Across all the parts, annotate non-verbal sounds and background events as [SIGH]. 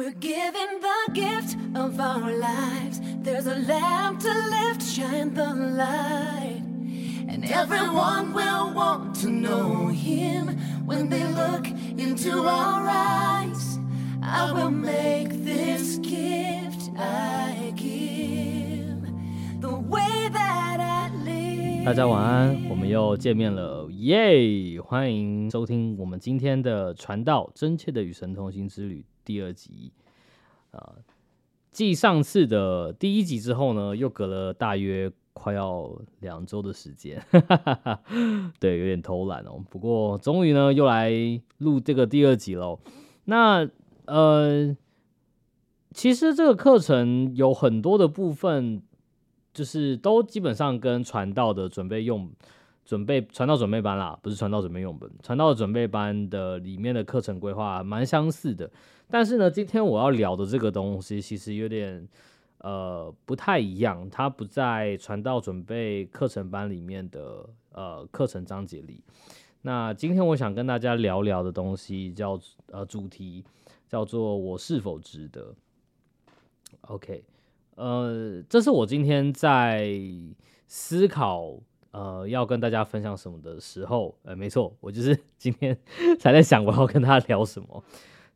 We're given the gift of our lives. There's a lamp to lift, shine the light. And everyone will want to know him when they look into our eyes. I will make this gift I give 大家晚安，我们又见面了，耶！欢迎收听我们今天的《传道真切的与神同行之旅》第二集。啊、继上次的第一集之后呢，又隔了大约快要两周的时间，[LAUGHS] 对，有点偷懒哦。不过终于呢，又来录这个第二集喽。那呃，其实这个课程有很多的部分，就是都基本上跟传道的准备用准备传道准备班啦，不是传道准备用本，传道准备班的里面的课程规划蛮相似的。但是呢，今天我要聊的这个东西其实有点呃不太一样，它不在传道准备课程班里面的呃课程章节里。那今天我想跟大家聊聊的东西叫呃主题叫做我是否值得。OK，呃，这是我今天在思考呃要跟大家分享什么的时候，呃，没错，我就是 [LAUGHS] 今天 [LAUGHS] 才在想我要跟大家聊什么。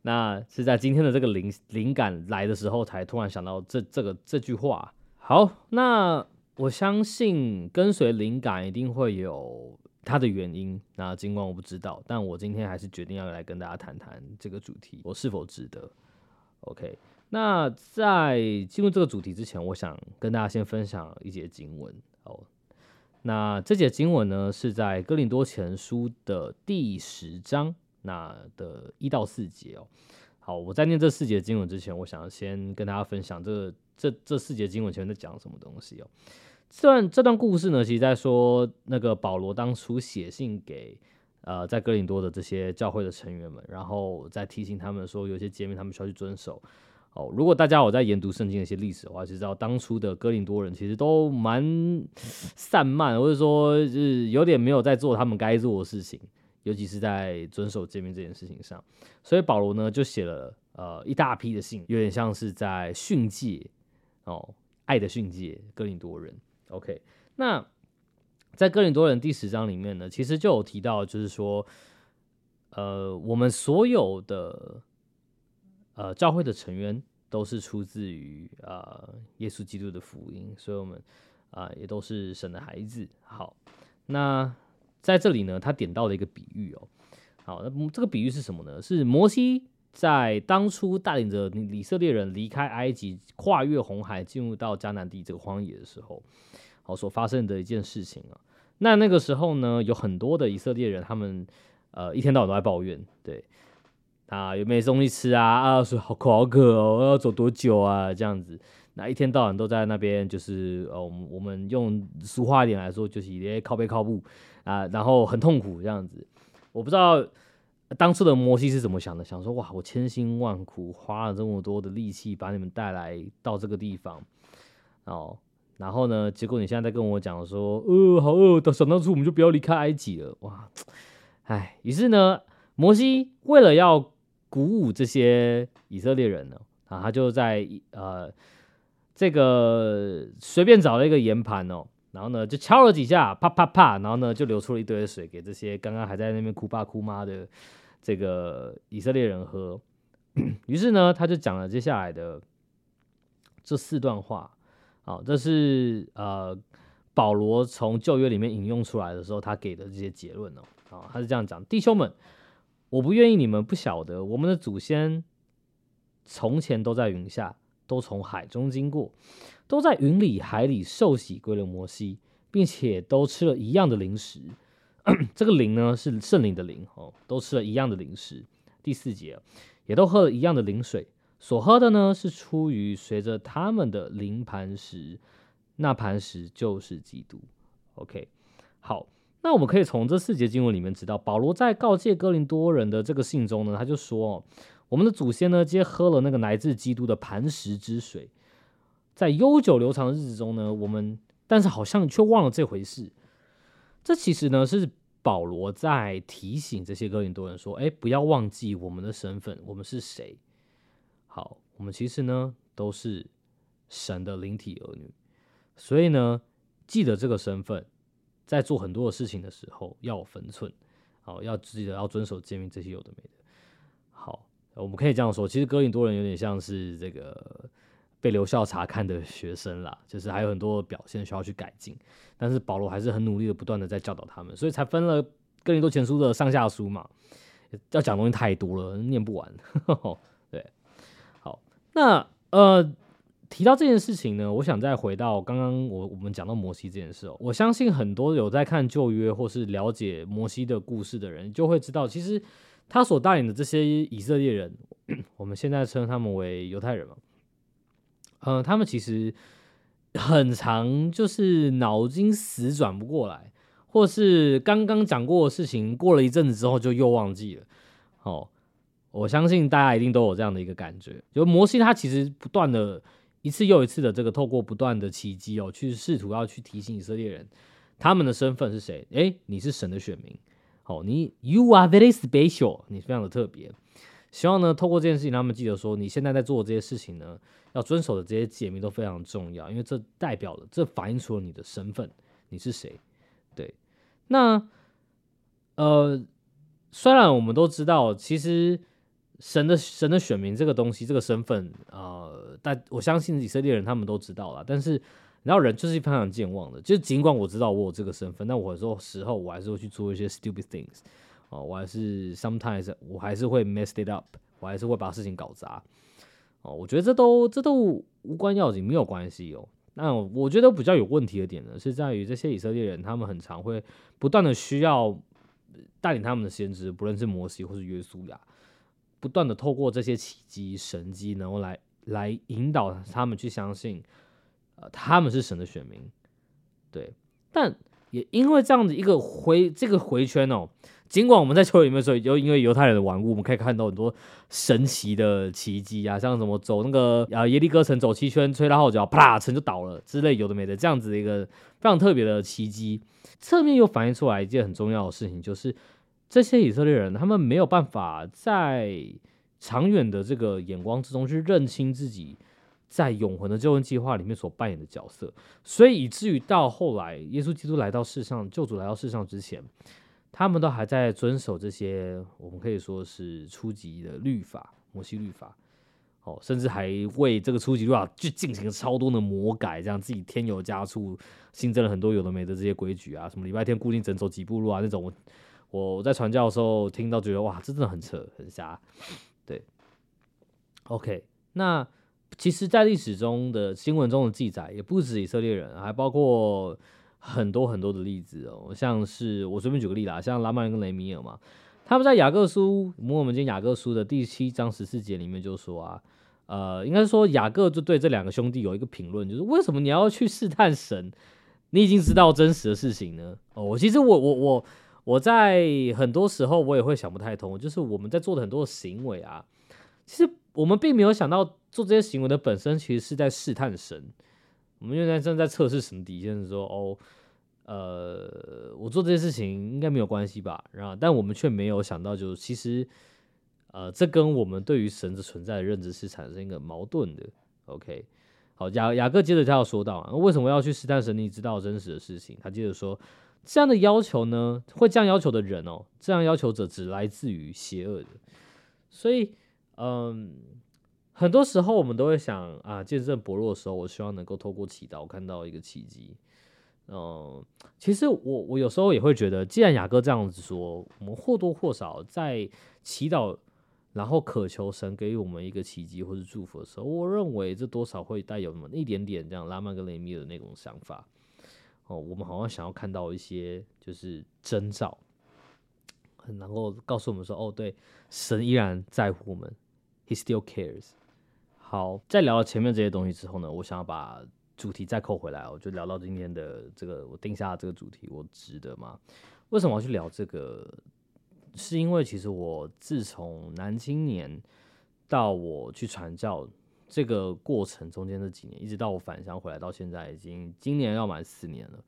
那是在今天的这个灵灵感来的时候，才突然想到这这个这句话。好，那我相信跟随灵感一定会有它的原因。那尽管我不知道，但我今天还是决定要来跟大家谈谈这个主题，我是否值得？OK。那在进入这个主题之前，我想跟大家先分享一节经文哦。那这节经文呢，是在哥林多前书的第十章那的一到四节哦。好，我在念这四节经文之前，我想先跟大家分享这这这四节经文前面在讲什么东西哦。这段这段故事呢，其实在说那个保罗当初写信给呃在哥林多的这些教会的成员们，然后再提醒他们说，有些诫命他们需要去遵守。哦，如果大家有在研读圣经的一些历史的话，就知道当初的哥林多人其实都蛮散漫，或者说是有点没有在做他们该做的事情，尤其是在遵守诫命这件事情上。所以保罗呢就写了呃一大批的信，有点像是在训诫哦，爱的训诫哥林多人。OK，那在哥林多人第十章里面呢，其实就有提到，就是说，呃，我们所有的。呃，教会的成员都是出自于呃耶稣基督的福音，所以我们啊、也都是神的孩子。好，那在这里呢，他点到了一个比喻哦。好，那这个比喻是什么呢？是摩西在当初带领着以色列人离开埃及，跨越红海，进入到迦南地这个荒野的时候，好所发生的一件事情啊。那那个时候呢，有很多的以色列人，他们呃一天到晚都在抱怨，对。啊，有没有东西吃啊？啊，说好口好渴哦，要走多久啊？这样子，那一天到晚都在那边，就是呃，我们用俗话一点来说，就是些靠背靠步啊，然后很痛苦这样子。我不知道当初的摩西是怎么想的，想说哇，我千辛万苦花了这么多的力气把你们带来到这个地方哦，然后呢，结果你现在在跟我讲说，呃，好饿，想当初我们就不要离开埃及了，哇，哎，于是呢，摩西为了要鼓舞这些以色列人呢，啊，他就在呃这个随便找了一个盐盘哦，然后呢就敲了几下，啪啪啪，然后呢就流出了一堆水给这些刚刚还在那边哭爸哭妈的这个以色列人喝。[CLEARS THROAT] 于是呢，他就讲了接下来的这四段话，好，这是呃保罗从旧约里面引用出来的时候，他给的这些结论哦，啊，他是这样讲，弟兄们。我不愿意你们不晓得，我们的祖先从前都在云下，都从海中经过，都在云里海里受洗归了摩西，并且都吃了一样的零食。这个灵呢是圣灵的灵哦，都吃了一样的零食。第四节也都喝了一样的灵水，所喝的呢是出于随着他们的灵磐石，那磐石就是基督。OK，好。那我们可以从这四节经文里面知道，保罗在告诫哥林多人的这个信中呢，他就说：“哦，我们的祖先呢，皆喝了那个来自基督的磐石之水，在悠久流长的日子中呢，我们但是好像却忘了这回事。这其实呢，是保罗在提醒这些哥林多人说：，哎，不要忘记我们的身份，我们是谁。好，我们其实呢都是神的灵体儿女，所以呢，记得这个身份，在做很多的事情的时候要有分寸，好，要记得要遵守诫命，这些有的没的。好，我们可以这样说，其实哥林多人有点像是这个被留校查看的 [LAUGHS] 学生啦，就是还有很多表现需要去改进，但是保罗还是很努力的，不断的在教导他们，所以才分了哥林多前书的上下书嘛，要讲东西太多了，念不完。[LAUGHS] 对，好，那呃。提到这件事情呢，我想再回到刚刚我我们讲到摩西这件事哦。我相信很多有在看旧约或是了解摩西的故事的人，就会知道，其实他所带领的这些以色列人，[CLEARS THROAT] 我们现在称他们为犹太人嘛，嗯，他们其实很长就是脑筋死转不过来，或是刚刚讲过的事情，过了一阵子之后就又忘记了。哦，我相信大家一定都有这样的一个感觉，就摩西他其实不断的。一次又一次的这个透过不断的奇迹哦，去试图要去提醒以色列人他们的身份是谁？诶，你是神的选民，好，你 you are very special，你非常的特别。希望呢，透过这件事情，他们记得说，你现在在做的这些事情呢，要遵守的这些诫命都非常重要，因为这代表了，这反映出了你的身份，你是谁？对，那呃，虽然我们都知道，其实。神的神的选民这个东西，这个身份啊，但我相信以色列人他们都知道了。但是，然后人就是非常健忘的，就尽管我知道我有这个身份，但我有时候时候我还是会去做一些 stupid things 哦，我还是 sometimes 我还是会 messed it up，我还是会把事情搞砸哦。我觉得这都这都无关要紧，没有关系哦。那我觉得比较有问题的点呢，是在于这些以色列人，他们很常会不断的需要带领他们的先知，不论是摩西或是约书亚。不断的透过这些奇迹神迹，然后来来引导他们去相信，呃，他们是神的选民，对。但也因为这样的一个回这个回圈哦，尽管我们在球里面说，就因为犹太人的顽固，我们可以看到很多神奇的奇迹啊，像什么走那个啊耶利哥城走七圈，吹到号角，啪，城就倒了之类，有的没的，这样子的一个非常特别的奇迹，侧面又反映出来一件很重要的事情，就是。这些以色列人，他们没有办法在长远的这个眼光之中去认清自己在永恒的救恩计划里面所扮演的角色，所以以至于到后来，耶稣基督来到世上，救主来到世上之前，他们都还在遵守这些我们可以说是初级的律法，摩西律法，哦，甚至还为这个初级律法去进行了超多的魔改，这样自己添油加醋，新增了很多有的没的这些规矩啊，什么礼拜天固定整走几步路啊那种。我在传教的时候听到，觉得哇，这真的很扯，很瞎。对，OK，那其实，在历史中的新闻中的记载，也不止以色列人，还包括很多很多的例子哦。像是我随便举个例啦，像拉曼跟雷米尔嘛，他们在雅各书，我们今雅各书的第七章十四节里面就说啊，呃，应该说雅各就对这两个兄弟有一个评论，就是为什么你要去试探神？你已经知道真实的事情呢？哦，其实我我我。我在很多时候我也会想不太通，就是我们在做的很多行为啊，其实我们并没有想到做这些行为的本身其实是在试探神，我们现在正在测试神底线，说哦，呃，我做这些事情应该没有关系吧？然后，但我们却没有想到，就是其实，呃，这跟我们对于神的存在的认知是产生一个矛盾的。OK，好，雅雅各接着他要说到，为什么要去试探神？你知道真实的事情，他接着说。这样的要求呢，会这样要求的人哦，这样要求者只来自于邪恶的，所以，嗯，很多时候我们都会想啊，见证薄弱的时候，我希望能够透过祈祷看到一个奇迹。嗯，其实我我有时候也会觉得，既然雅哥这样子说，我们或多或少在祈祷，然后渴求神给予我们一个奇迹或者祝福的时候，我认为这多少会带有那么一点点这样拉曼跟雷米的那种想法。哦，我们好像想要看到一些就是征兆，很能够告诉我们说，哦，对，神依然在乎我们，He still cares。好，在聊到前面这些东西之后呢，我想要把主题再扣回来，我就聊到今天的这个，我定下这个主题，我值得吗？为什么要去聊这个？是因为其实我自从男青年到我去传教。这个过程中间这几年，一直到我返乡回来到现在，已经今年要满四年了。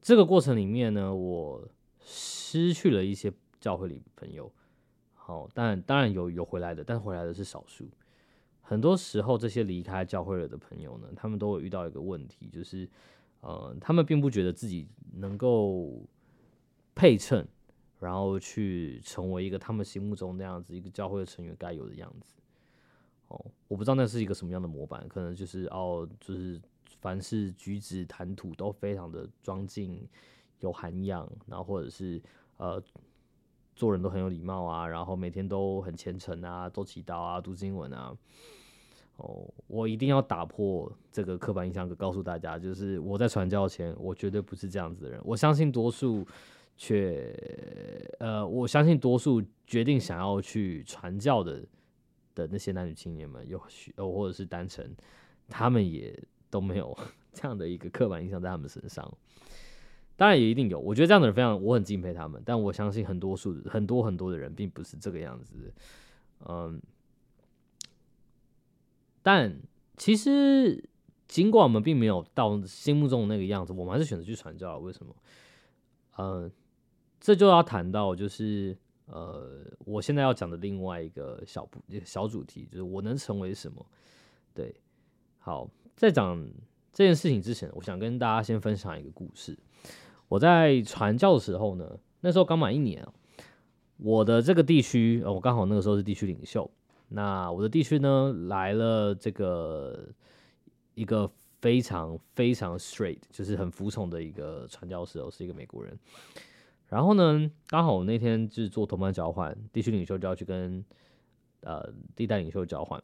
这个过程里面呢，我失去了一些教会里朋友，好，但当然有有回来的，但回来的是少数。很多时候，这些离开教会了的朋友呢，他们都会遇到一个问题，就是呃，他们并不觉得自己能够配称，然后去成为一个他们心目中那样子一个教会的成员该有的样子。哦，我不知道那是一个什么样的模板，可能就是哦，就是凡是举止谈吐都非常的庄敬、有涵养，然后或者是呃做人都很有礼貌啊，然后每天都很虔诚啊，都祈祷啊，读经文啊。哦，我一定要打破这个刻板印象，告诉大家，就是我在传教前，我绝对不是这样子的人。我相信多数却呃，我相信多数决定想要去传教的。的那些男女青年们，有许，或者是单纯，他们也都没有 [LAUGHS] 这样的一个刻板印象在他们身上。当然也一定有，我觉得这样的人非常，我很敬佩他们。但我相信很多数很多很多的人并不是这个样子。嗯，但其实尽管我们并没有到心目中那个样子，我们还是选择去传教。为什么？嗯，这就要谈到就是。呃，我现在要讲的另外一个小部小主题，就是我能成为什么？对，好，在讲这件事情之前，我想跟大家先分享一个故事。我在传教的时候呢，那时候刚满一年我的这个地区，我刚好那个时候是地区领袖。那我的地区呢，来了这个一个非常非常 straight，就是很服从的一个传教士，哦，是一个美国人。然后呢，刚好我那天就是做同伴交换，地区领袖就要去跟呃地带领袖交换，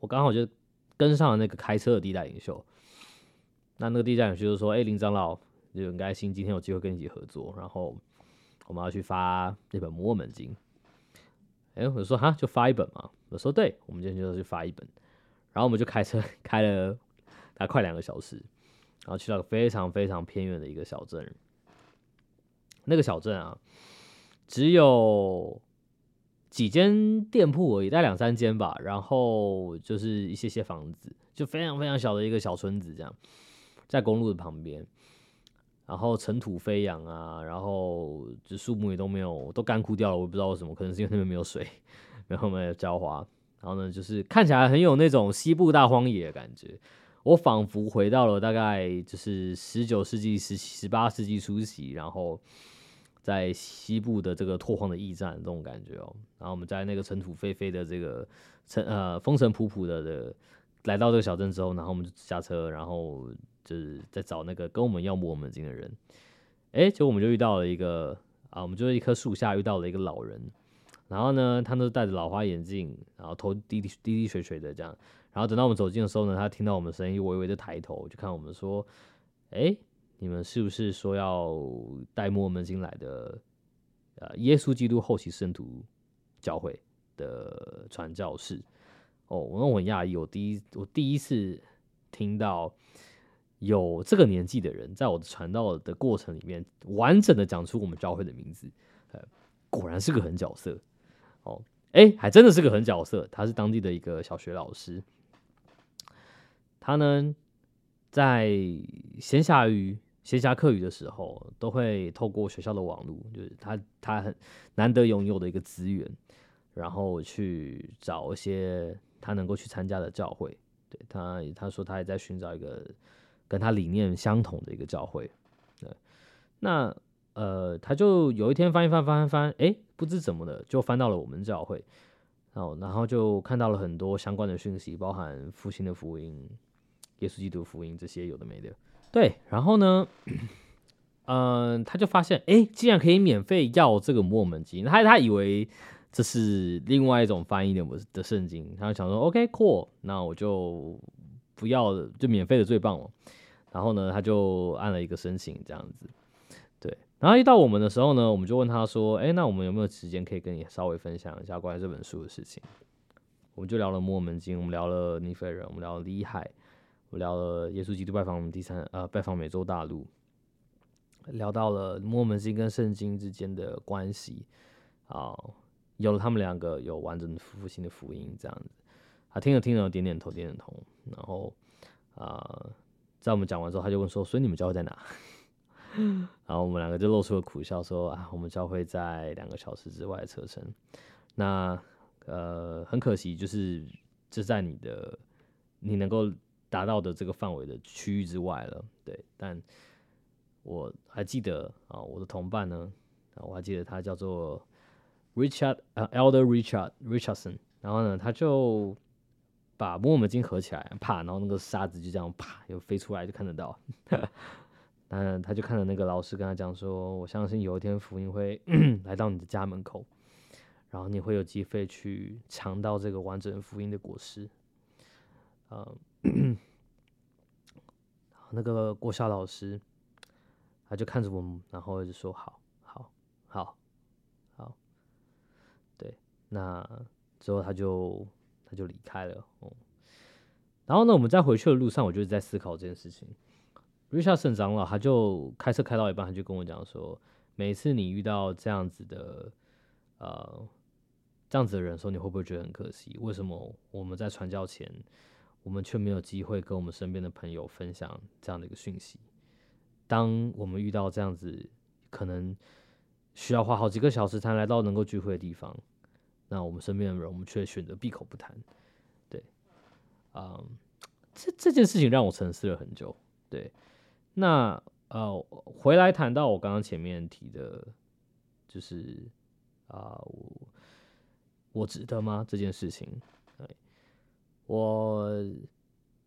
我刚好就跟上了那个开车的地带领袖。那那个地带领袖就说：“哎，林长老，就很开心今天有机会跟你一起合作，然后我们要去发那本《摩尔门经》。”哎，我说：“哈，就发一本嘛？”我说：“对，我们今天就要去发一本。”然后我们就开车开了大概快两个小时，然后去到非常非常偏远的一个小镇。那个小镇啊，只有几间店铺而已，大概两三间吧。然后就是一些些房子，就非常非常小的一个小村子，这样在公路的旁边。然后尘土飞扬啊，然后就树木也都没有，都干枯掉了。我也不知道为什么，可能是因为那边没有水，然后没有浇花。然后呢，就是看起来很有那种西部大荒野的感觉。我仿佛回到了大概就是十九世纪、十十八世纪初期，然后。在西部的这个拓荒的驿站，这种感觉哦。然后我们在那个尘土飞飞的这个尘呃风尘仆仆的的来到这个小镇之后，然后我们就下车，然后就是在找那个跟我们要摸我们经的人。哎，结果我们就遇到了一个啊，我们就在一棵树下遇到了一个老人。然后呢，他都戴着老花眼镜，然后头滴滴滴滴水水的这样。然后等到我们走近的时候呢，他听到我们声音，微微的抬头就看我们说：“哎。”你们是不是说要带摩门经来的？呃，耶稣基督后期圣徒教会的传教士？哦，我我很讶异，我第一我第一次听到有这个年纪的人在我的传道的过程里面完整的讲出我们教会的名字。果然是个狠角色。哦，哎，还真的是个狠角色。他是当地的一个小学老师。他呢，在闲暇于闲暇课余的时候，都会透过学校的网络，就是他他很难得拥有的一个资源，然后去找一些他能够去参加的教会。对他，他说他也在寻找一个跟他理念相同的一个教会。对，那呃，他就有一天翻一翻翻翻，哎，不知怎么的就翻到了我们教会，然后然后就看到了很多相关的讯息，包含复兴的福音、耶稣基督福音这些有的没的。对，然后呢，嗯，他就发现，哎，竟然可以免费要这个摩门经，他他以为这是另外一种翻译的的圣经，他就想说，OK，cool，那我就不要，就免费的最棒了。然后呢，他就按了一个申请，这样子。对，然后一到我们的时候呢，我们就问他说，哎，那我们有没有时间可以跟你稍微分享一下关于这本书的事情？我们就聊了摩门经，我们聊了尼菲人，我们聊了里海。我聊了耶稣基督拜访我们第三呃拜访美洲大陆，聊到了摩门经跟圣经之间的关系啊，有了他们两个有完整的复兴的福音这样子，他听着听着点点头点点头，然后啊在我们讲完之后他就问说，所以你们教会在哪？[LAUGHS] 然后我们两个就露出了苦笑，说啊，我们教会在两个小时之外的车程，那呃很可惜，就是就在你的你能够达到的这个范围的区域之外了，对。但我还记得啊，我的同伴呢，我还记得他叫做 Richard 呃 Elder Richard Richardson，然后呢，他就把摩尔门经合起来，啪，然后那个沙子就这样啪又飞出来，就看得到。[LAUGHS] 嗯，他就看着那个老师跟他讲说：“我相信有一天福音会 [CLEARS THROAT] 来到你的家门口，然后你会有机会去尝到这个完整福音的果实。”嗯，[CLEARS THROAT] 那个国校老师他就看着我们，然后就说：“好，好，好，好。”对，那之后他就他就离开了。哦，然后呢，我们在回去的路上，我就在思考这件事情。瑞夏圣长老，他就开车开到一半，他就跟我讲说，每次你遇到这样子的，呃，这样子的人的时候，你会不会觉得很可惜？为什么我们在传教前，我们却没有机会跟我们身边的朋友分享这样的一个讯息？当我们遇到这样子，可能需要花好几个小时才来到能够聚会的地方，那我们身边的人，我们却选择闭口不谈。对，啊，这这件事情让我沉思了很久。对。那呃，回来谈到我刚刚前面提的，就是啊，我我值得吗这件事情？我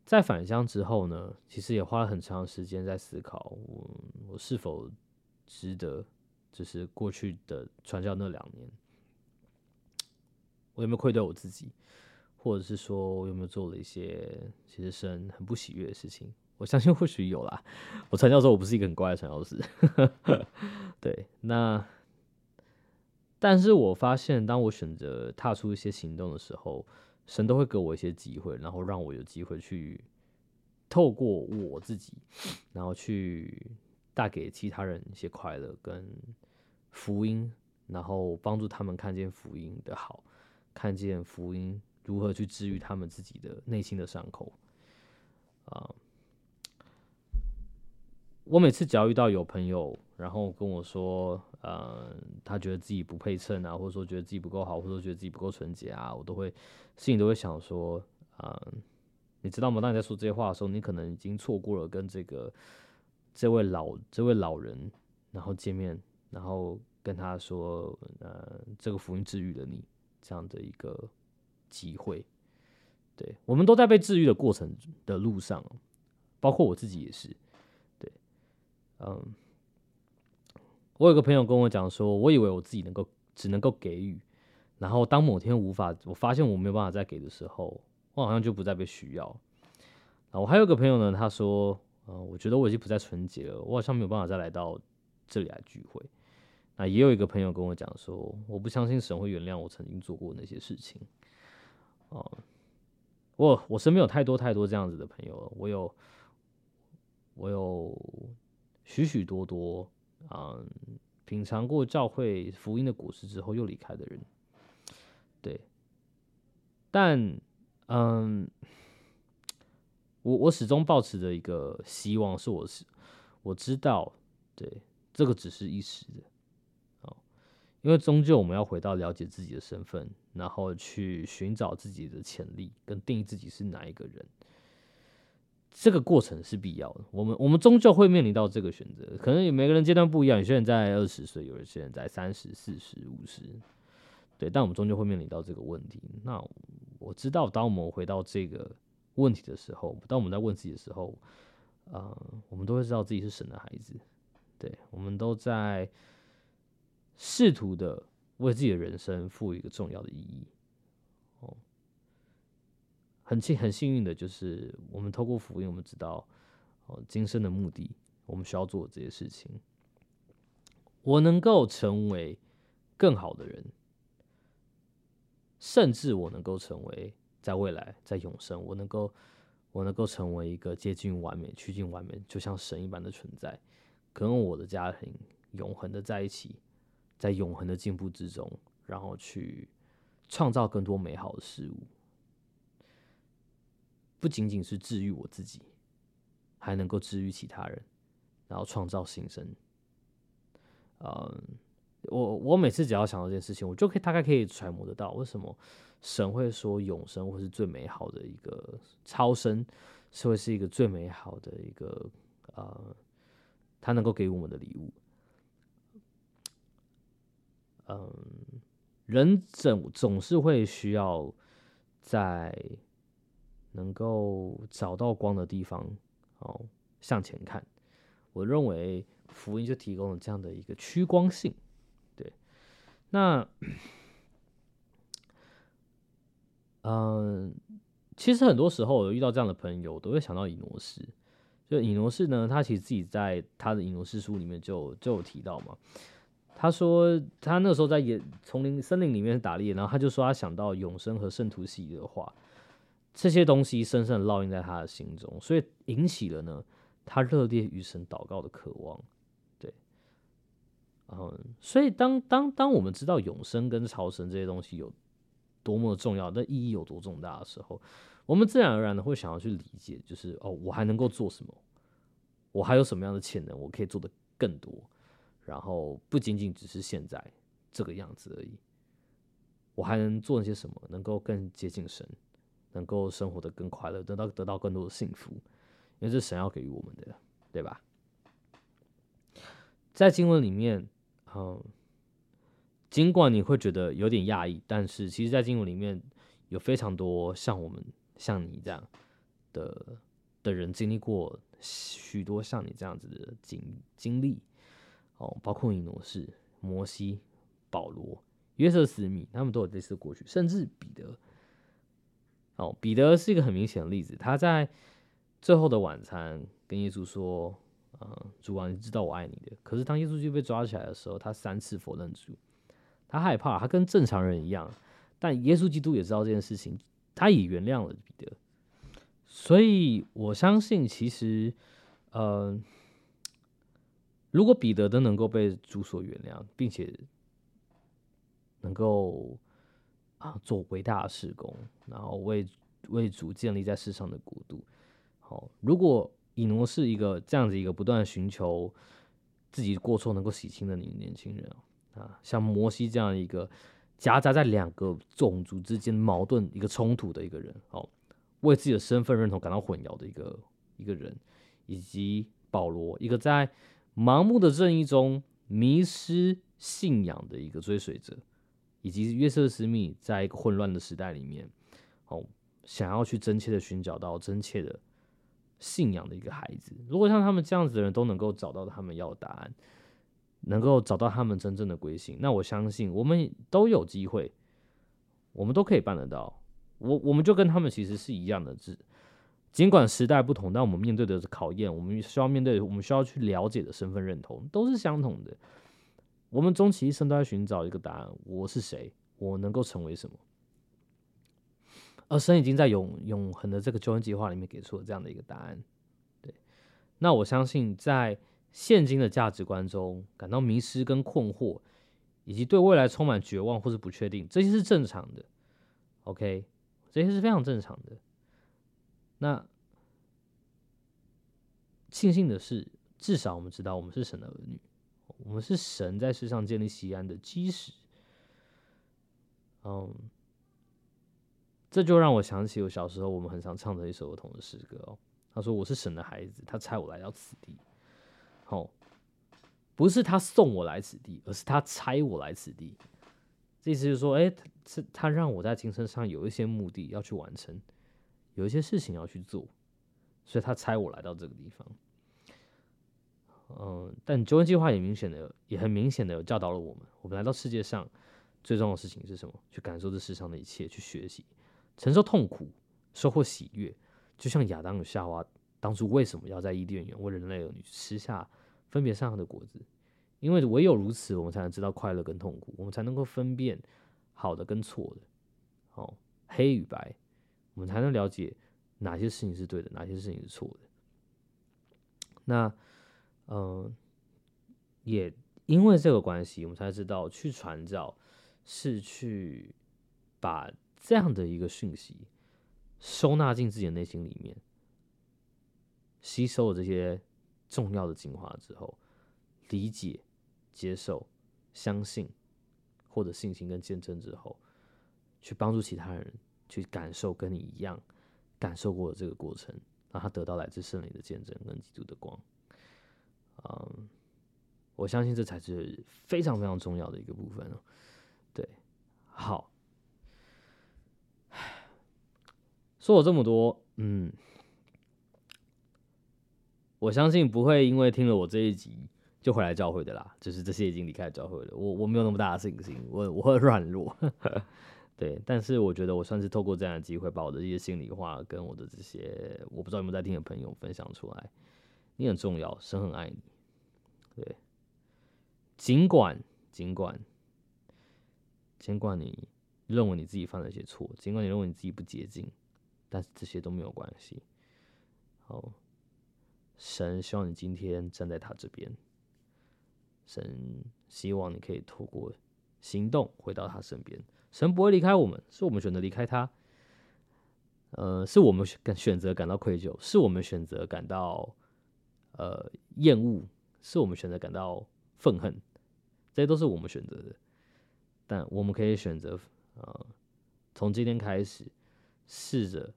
在返乡之后呢，其实也花了很长时间在思考，我我是否值得，就是过去的传教那两年，我有没有愧对我自己，或者是说我有没有做了一些其实神很不喜悦的事情？我相信或许有啦。我传教时候我不是一个很乖的传教士，[LAUGHS] 对。那，但是我发现，当我选择踏出一些行动的时候，神都会给我一些机会，然后让我有机会去透过我自己，然后去带给其他人一些快乐跟福音，然后帮助他们看见福音的好，看见福音如何去治愈他们自己的内心的伤口啊。我每次只要遇到有朋友，然后跟我说，呃，他觉得自己不配称啊，或者说觉得自己不够好，或者说觉得自己不够纯洁啊，我都会心里都会想说，啊，你知道吗？当你在说这些话的时候，你可能已经错过了跟这个这位老这位老人，然后见面，然后跟他说，呃，这个福音治愈了你这样的一个机会。对我们都在被治愈的过程的路上，包括我自己也是。对嗯，我有个朋友跟我讲说，我以为我自己能够只能够给予，然后当某天无法，我发现我没有办法再给的时候，我好像就不再被需要。啊，我还有个朋友呢，他说，嗯，我觉得我已经不再纯洁了，我好像没有办法再来到这里来聚会。那也有一个朋友跟我讲说，我不相信神会原谅我曾经做过那些事情。哦，我我身边有太多太多这样子的朋友了，我有，我有。许许多多，嗯，品尝过教会福音的果实之后又离开的人，对，但，嗯，我我始终保持着一个希望，是我是我知道，对，这个只是一时的，哦，因为终究我们要回到了解自己的身份，然后去寻找自己的潜力，跟定义自己是哪一个人。这个过程是必要的，我们我们终究会面临到这个选择，可能每个人阶段不一样，有些人在二十岁，有些人在三十四十五十，对，但我们终究会面临到这个问题。那我知道，当我们回到这个问题的时候，当我们在问自己的时候，啊，我们都会知道自己是神的孩子，对，我们都在试图的为自己的人生赋予一个重要的意义。很幸很幸运的就是，我们透过福音，我们知道哦，今生的目的，我们需要做这些事情。我能够成为更好的人，甚至我能够成为在未来，在永生，我能够我能够成为一个接近完美、趋近完美，就像神一般的存在，跟我的家庭永恒的在一起，在永恒的进步之中，然后去创造更多美好的事物。不仅仅是治愈我自己，还能够治愈其他人，然后创造新生。嗯，我我每次只要想到这件事情，我就可以大概可以揣摩得到，为什么神会说永生会是最美好的一个超生，是会是一个最美好的一个呃，他能够给我们的礼物。嗯，人总总是会需要在能够找到光的地方哦向前看。我认为福音就提供了这样的一个趋光性。对，那嗯，其实很多时候我遇到这样的朋友，都会想到以诺士。就以诺士呢，他其实自己在他的以诺士书里面就就有提到嘛。他说他那时候在野丛林森林里面打猎，然后他就说他想到永生和圣徒系的话，这些东西深深的烙印在他的心中，所以引起了呢他热烈与神祷告的渴望。对，嗯，所以当当当我们知道永生跟超生这些东西有多么重要，那意义有多重大的时候，我们自然而然的会想要去理解，就是哦，我还能够做什么？我还有什么样的潜能？我可以做的更多？然后不仅仅只是现在这个样子而已，我还能做些什么，能够更接近神，能够生活的更快乐，得到得到更多的幸福，因为这是神要给予我们的，对吧？在经文里面，嗯，尽管你会觉得有点讶异，但是其实，在经文里面有非常多像我们、像你这样的的人经历过许多像你这样子的经经历。哦，包括以诺士、摩西、保罗、约瑟斯密，他们都有类似的过去，甚至彼得。哦，彼得是一个很明显的例子。他在最后的晚餐跟耶稣说：“嗯，主啊，你知道我爱你的。”可是当耶稣就被抓起来的时候，他三次否认主。他害怕，他跟正常人一样。但耶稣基督也知道这件事情，他也原谅了彼得。所以我相信，其实，嗯。如果彼得都能够被主所原谅，并且能够啊做伟大的事工，然后为为主建立在世上的国度，好，如果以诺是一个这样子一个不断寻求自己过错能够洗清的年年轻人啊，像摩西这样一个夹杂在两个种族之间矛盾一个冲突的一个人，哦，为自己的身份认同感到混淆的一个一个人，以及保罗一个在盲目的正义中迷失信仰的一个追随者，以及约瑟斯密在一个混乱的时代里面，哦，想要去真切的寻找到真切的信仰的一个孩子。如果像他们这样子的人都能够找到他们要的答案，能够找到他们真正的归信，那我相信我们都有机会，我们都可以办得到。我我们就跟他们其实是一样的，只。尽管时代不同，但我们面对的是考验，我们需要面对，我们需要去了解的身份认同都是相同的。我们终其一生都在寻找一个答案：我是谁？我能够成为什么？而神已经在永永恒的这个救恩计划里面给出了这样的一个答案。对，那我相信在现今的价值观中感到迷失跟困惑，以及对未来充满绝望或是不确定，这些是正常的。OK，这些是非常正常的。那庆幸的是，至少我们知道我们是神的儿女，我们是神在世上建立西安的基石。嗯，这就让我想起我小时候我们很常唱的一首儿童的诗歌哦。他说：“我是神的孩子，他差我来到此地。”哦，不是他送我来此地，而是他差我来此地。这意思就是说，哎，是他让我在精神上有一些目的要去完成。有一些事情要去做，所以他猜我来到这个地方。嗯，但救恩计划也明显的，也很明显的有教导了我们：，我们来到世界上最重要的事情是什么？去感受这世上的一切，去学习，承受痛苦，收获喜悦。就像亚当与夏娃当初为什么要在伊甸园为人类儿女吃下分别善恶的果子？因为唯有如此，我们才能知道快乐跟痛苦，我们才能够分辨好的跟错的，哦，黑与白。我们才能了解哪些事情是对的，哪些事情是错的。那，嗯，也因为这个关系，我们才知道去传教是去把这样的一个讯息收纳进自己的内心里面，吸收了这些重要的精华之后，理解、接受、相信，或者信心跟见证之后，去帮助其他人去感受跟你一样感受过的这个过程，让他得到来自圣灵的见证跟基督的光。嗯，我相信这才是非常非常重要的一个部分哦。对，好，说了这么多，嗯。我相信不会因为听了我这一集就回来教会的啦，就是这些已经离开教会了。我我没有那么大的信心，我我会软弱，[LAUGHS] 对。但是我觉得我算是透过这样的机会，把我的一些心里话跟我的这些我不知道有没有在听的朋友分享出来。你很重要，神很爱你，对。尽管尽管尽管你认为你自己犯了一些错，尽管你认为你自己不洁净，但是这些都没有关系。好。神希望你今天站在他这边，神希望你可以透过行动回到他身边。神不会离开我们，是我们选择离开他。呃，是我们选选择感到愧疚，是我们选择感到呃厌恶，是我们选择感到愤恨，这些都是我们选择的。但我们可以选择，呃，从今天开始，试着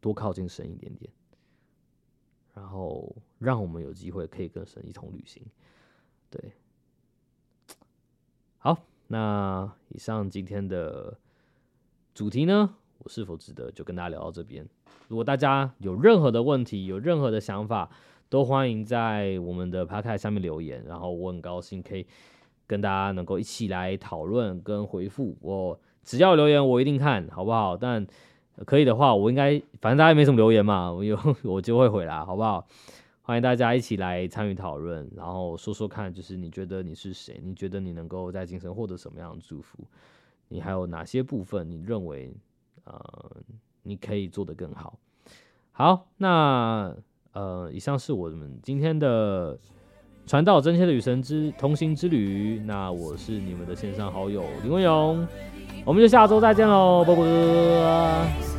多靠近神一点点。然后让我们有机会可以跟神一同旅行，对，好，那以上今天的主题呢，我是否值得就跟大家聊到这边。如果大家有任何的问题，有任何的想法，都欢迎在我们的 p o d 下面留言，然后我很高兴可以跟大家能够一起来讨论跟回复。我只要留言，我一定看好不好？但可以的话，我应该反正大家没什么留言嘛，我有 [LAUGHS] 我就会回来，好不好？欢迎大家一起来参与讨论，然后说说看，就是你觉得你是谁？你觉得你能够在精神获得什么样的祝福？你还有哪些部分你认为呃你可以做得更好？好，那呃以上是我们今天的传道真切的与神之同行之旅。那我是你们的线上好友林文勇。我们就下周再见喽，啵啵。